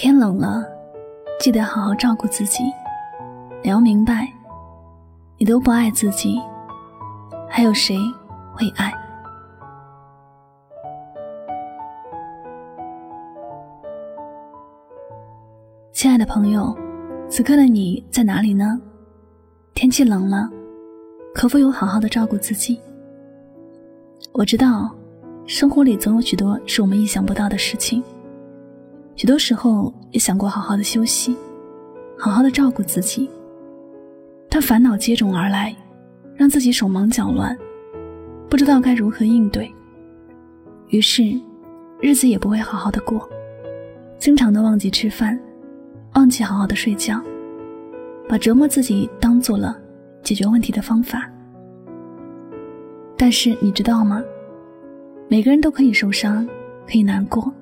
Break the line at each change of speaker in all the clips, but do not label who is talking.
天冷了，记得好好照顾自己。你要明白，你都不爱自己，还有谁会爱？亲爱的朋友，此刻的你在哪里呢？天气冷了，可否有好好的照顾自己？我知道，生活里总有许多是我们意想不到的事情。许多时候也想过好好的休息，好好的照顾自己，但烦恼接踵而来，让自己手忙脚乱，不知道该如何应对。于是，日子也不会好好的过，经常的忘记吃饭。忘记好好的睡觉，把折磨自己当做了解决问题的方法。但是你知道吗？每个人都可以受伤，可以难过，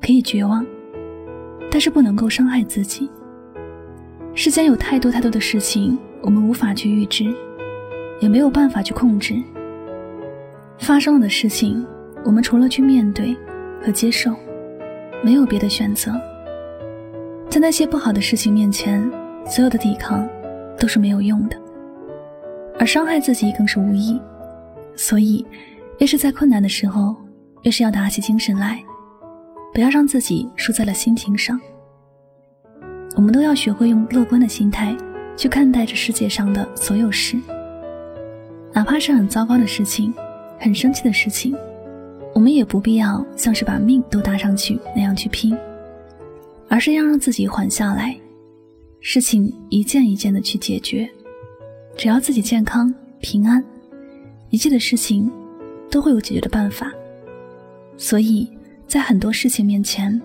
可以绝望，但是不能够伤害自己。世间有太多太多的事情，我们无法去预知，也没有办法去控制。发生了的事情，我们除了去面对和接受，没有别的选择。在那些不好的事情面前，所有的抵抗都是没有用的，而伤害自己更是无益。所以，越是在困难的时候，越是要打起精神来，不要让自己输在了心情上。我们都要学会用乐观的心态去看待这世界上的所有事，哪怕是很糟糕的事情、很生气的事情，我们也不必要像是把命都搭上去那样去拼。而是要让自己缓下来，事情一件一件的去解决。只要自己健康平安，一切的事情都会有解决的办法。所以在很多事情面前，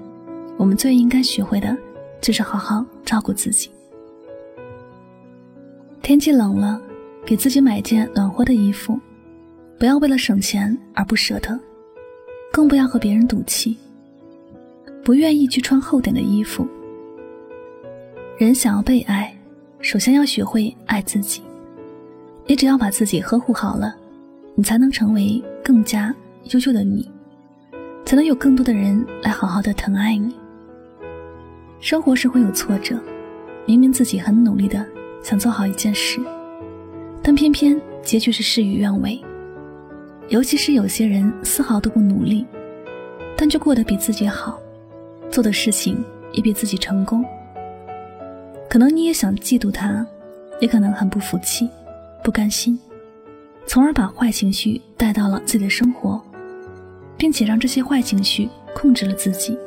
我们最应该学会的就是好好照顾自己。天气冷了，给自己买件暖和的衣服，不要为了省钱而不舍得，更不要和别人赌气。不愿意去穿厚点的衣服。人想要被爱，首先要学会爱自己。你只要把自己呵护好了，你才能成为更加优秀的你，才能有更多的人来好好的疼爱你。生活是会有挫折，明明自己很努力的想做好一件事，但偏偏结局是事与愿违。尤其是有些人丝毫都不努力，但却过得比自己好。做的事情也比自己成功，可能你也想嫉妒他，也可能很不服气、不甘心，从而把坏情绪带到了自己的生活，并且让这些坏情绪控制了自己。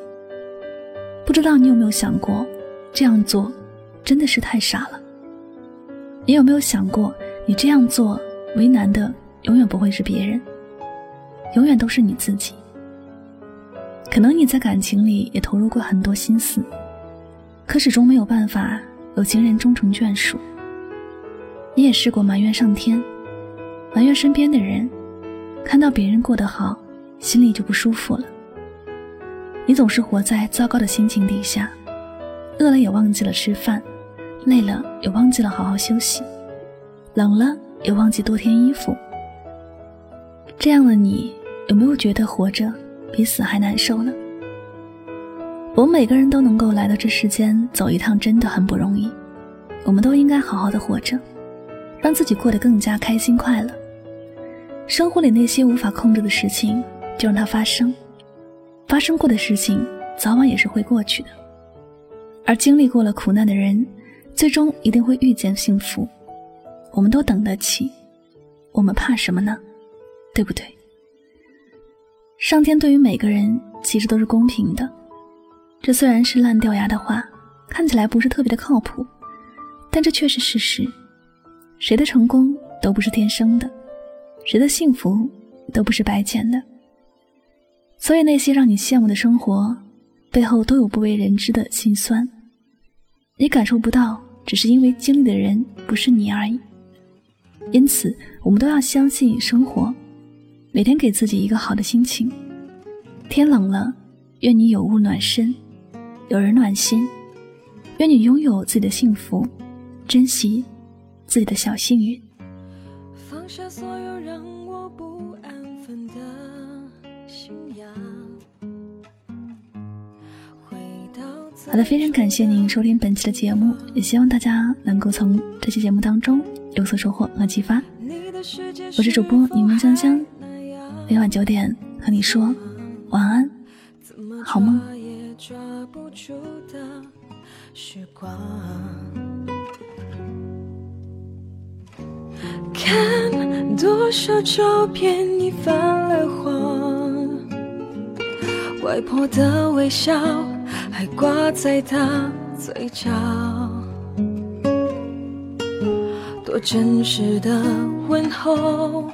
不知道你有没有想过，这样做真的是太傻了？你有没有想过，你这样做为难的永远不会是别人，永远都是你自己。可能你在感情里也投入过很多心思，可始终没有办法有情人终成眷属。你也试过埋怨上天，埋怨身边的人，看到别人过得好，心里就不舒服了。你总是活在糟糕的心情底下，饿了也忘记了吃饭，累了也忘记了好好休息，冷了也忘记多添衣服。这样的你，有没有觉得活着？比死还难受呢。我们每个人都能够来到这世间走一趟，真的很不容易。我们都应该好好的活着，让自己过得更加开心快乐。生活里那些无法控制的事情，就让它发生。发生过的事情，早晚也是会过去的。而经历过了苦难的人，最终一定会遇见幸福。我们都等得起，我们怕什么呢？对不对？上天对于每个人其实都是公平的，这虽然是烂掉牙的话，看起来不是特别的靠谱，但这却是事实。谁的成功都不是天生的，谁的幸福都不是白捡的。所以那些让你羡慕的生活，背后都有不为人知的辛酸，你感受不到，只是因为经历的人不是你而已。因此，我们都要相信生活。每天给自己一个好的心情。天冷了，愿你有物暖身，有人暖心。愿你拥有自己的幸福，珍惜自己的小幸运。
放下所有让我不安分的，
好的，非常感谢您收听本期的节目，也希望大家能够从这期节目当中有所收获和启发。我是主播柠檬香香，每晚九点和你说晚安，好梦。
看多少照片已泛了，外婆的微笑还挂在她嘴角，多真实的问候，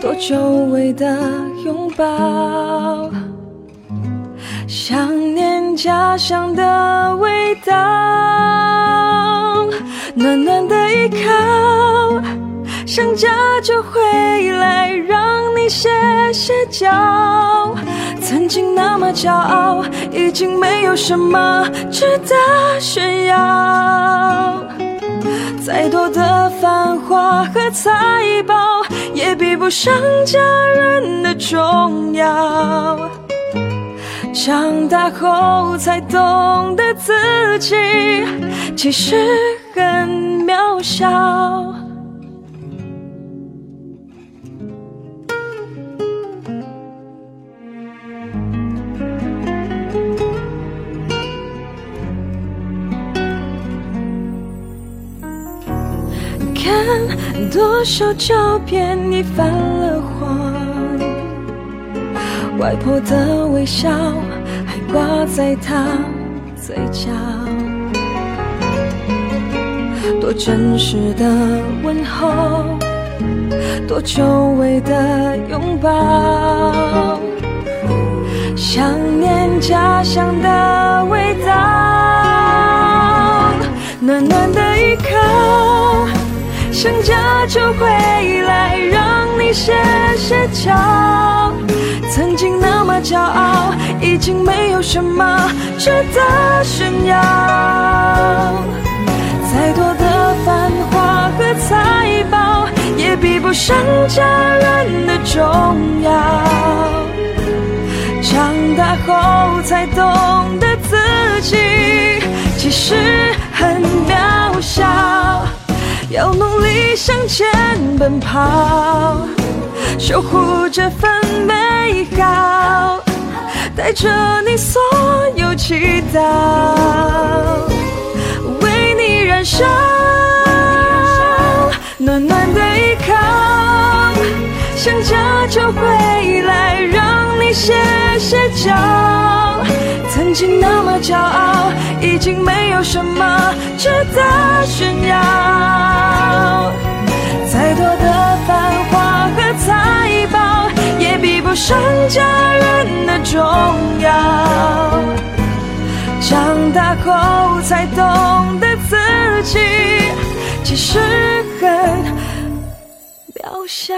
多久违的拥抱，想念家乡的味道，暖暖的依靠。想家就回来，歇歇脚。曾经那么骄傲，已经没有什么值得炫耀。再多的繁华和财宝，也比不上家人的重要。长大后才懂得自己其实很渺小。多少照片已泛了黄，外婆的微笑还挂在她嘴角，多真实的问候，多久违的拥抱，想念家乡的想家就回来，让你歇歇脚。曾经那么骄傲，已经没有什么值得炫耀。再多的繁华和财宝，也比不上家人的重要。长大后才懂得自己其实很。要努力向前奔跑，守护这份美好，带着你所有祈祷，为你燃烧，暖暖的依靠。想家就回来，让你歇歇脚。曾经那么骄傲，已经没有什么值得炫耀。再多的繁华和财宝，也比不上家人的重要。长大后才懂得自己其实很渺小。